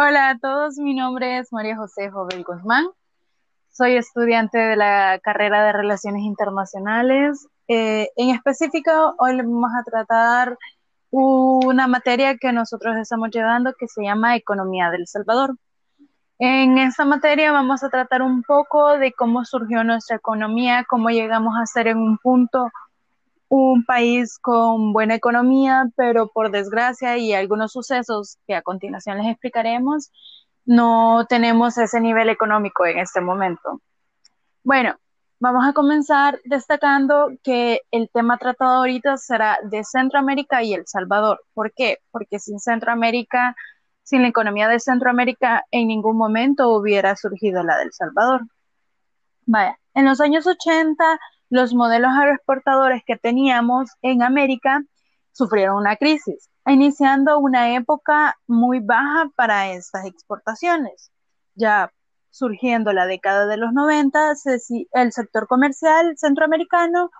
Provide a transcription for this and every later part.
Hola a todos, mi nombre es María José Jovel Guzmán. Soy estudiante de la carrera de Relaciones Internacionales. Eh, en específico, hoy vamos a tratar una materia que nosotros estamos llevando que se llama Economía del Salvador. En esta materia vamos a tratar un poco de cómo surgió nuestra economía, cómo llegamos a ser en un punto un país con buena economía, pero por desgracia y algunos sucesos que a continuación les explicaremos, no tenemos ese nivel económico en este momento. Bueno, vamos a comenzar destacando que el tema tratado ahorita será de Centroamérica y El Salvador. ¿Por qué? Porque sin Centroamérica, sin la economía de Centroamérica, en ningún momento hubiera surgido la del Salvador. Vaya, en los años 80 los modelos agroexportadores que teníamos en América sufrieron una crisis, iniciando una época muy baja para estas exportaciones. Ya surgiendo la década de los 90, el sector comercial centroamericano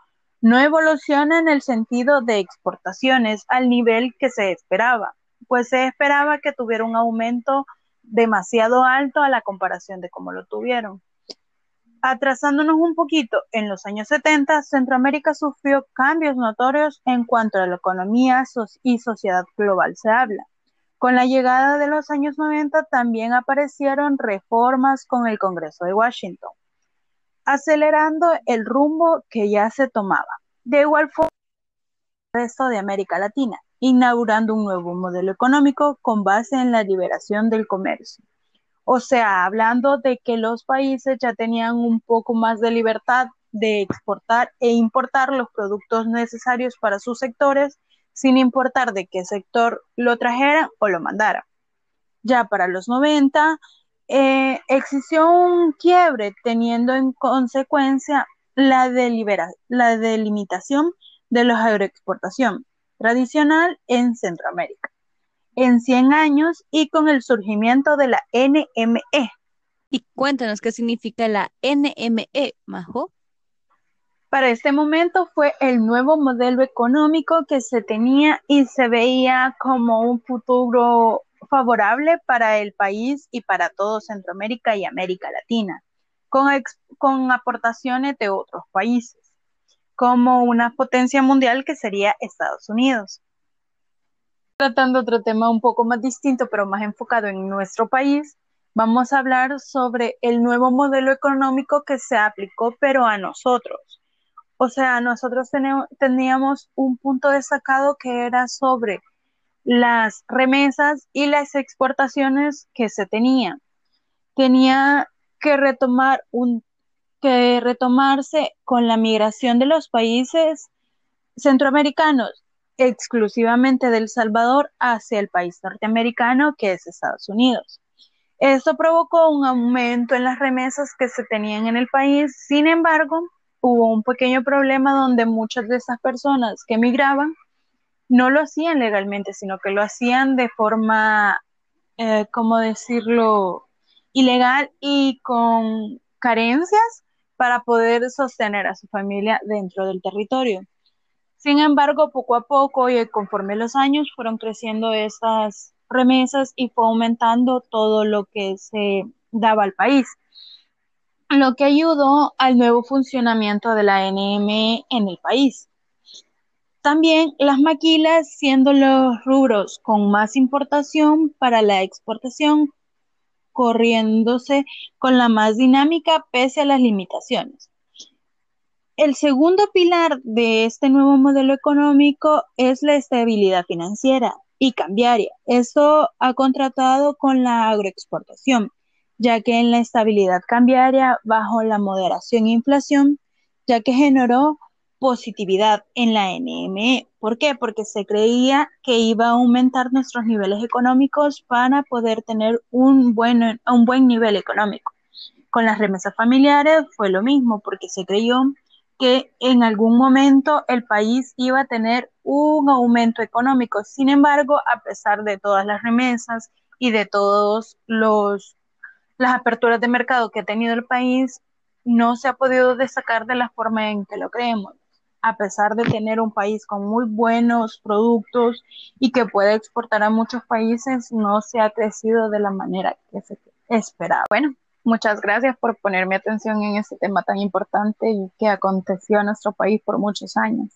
no evoluciona en el sentido de exportaciones al nivel que se esperaba, pues se esperaba que tuviera un aumento demasiado alto a la comparación de cómo lo tuvieron. Atrasándonos un poquito, en los años 70, Centroamérica sufrió cambios notorios en cuanto a la economía y sociedad global se habla. Con la llegada de los años 90 también aparecieron reformas con el Congreso de Washington, acelerando el rumbo que ya se tomaba. De igual forma, el resto de América Latina, inaugurando un nuevo modelo económico con base en la liberación del comercio. O sea, hablando de que los países ya tenían un poco más de libertad de exportar e importar los productos necesarios para sus sectores, sin importar de qué sector lo trajeran o lo mandaran. Ya para los 90 eh, existió un quiebre teniendo en consecuencia la, la delimitación de la agroexportación tradicional en Centroamérica en 100 años y con el surgimiento de la NME. Y cuéntanos qué significa la NME, Majo. Para este momento fue el nuevo modelo económico que se tenía y se veía como un futuro favorable para el país y para todo Centroamérica y América Latina, con, con aportaciones de otros países, como una potencia mundial que sería Estados Unidos tratando otro tema un poco más distinto, pero más enfocado en nuestro país, vamos a hablar sobre el nuevo modelo económico que se aplicó, pero a nosotros. O sea, nosotros teníamos un punto destacado que era sobre las remesas y las exportaciones que se tenían. Tenía que retomar un que retomarse con la migración de los países centroamericanos exclusivamente del Salvador hacia el país norteamericano que es Estados Unidos. Esto provocó un aumento en las remesas que se tenían en el país, sin embargo, hubo un pequeño problema donde muchas de esas personas que emigraban no lo hacían legalmente, sino que lo hacían de forma, eh, ¿cómo decirlo?, ilegal y con carencias para poder sostener a su familia dentro del territorio. Sin embargo, poco a poco y conforme los años fueron creciendo esas remesas y fue aumentando todo lo que se daba al país, lo que ayudó al nuevo funcionamiento de la NM en el país. También las maquilas siendo los rubros con más importación para la exportación, corriéndose con la más dinámica pese a las limitaciones. El segundo pilar de este nuevo modelo económico es la estabilidad financiera y cambiaria. Esto ha contratado con la agroexportación, ya que en la estabilidad cambiaria bajo la moderación e inflación, ya que generó positividad en la NME. ¿Por qué? Porque se creía que iba a aumentar nuestros niveles económicos para poder tener un buen, un buen nivel económico. Con las remesas familiares fue lo mismo, porque se creyó que en algún momento el país iba a tener un aumento económico. Sin embargo, a pesar de todas las remesas y de todas las aperturas de mercado que ha tenido el país, no se ha podido destacar de la forma en que lo creemos. a pesar de tener un país con muy buenos productos y que puede exportar a muchos países, no se ha crecido de la manera que se esperaba. Bueno, muchas gracias por ponerme atención en este tema tan importante y que aconteció a nuestro país por muchos años.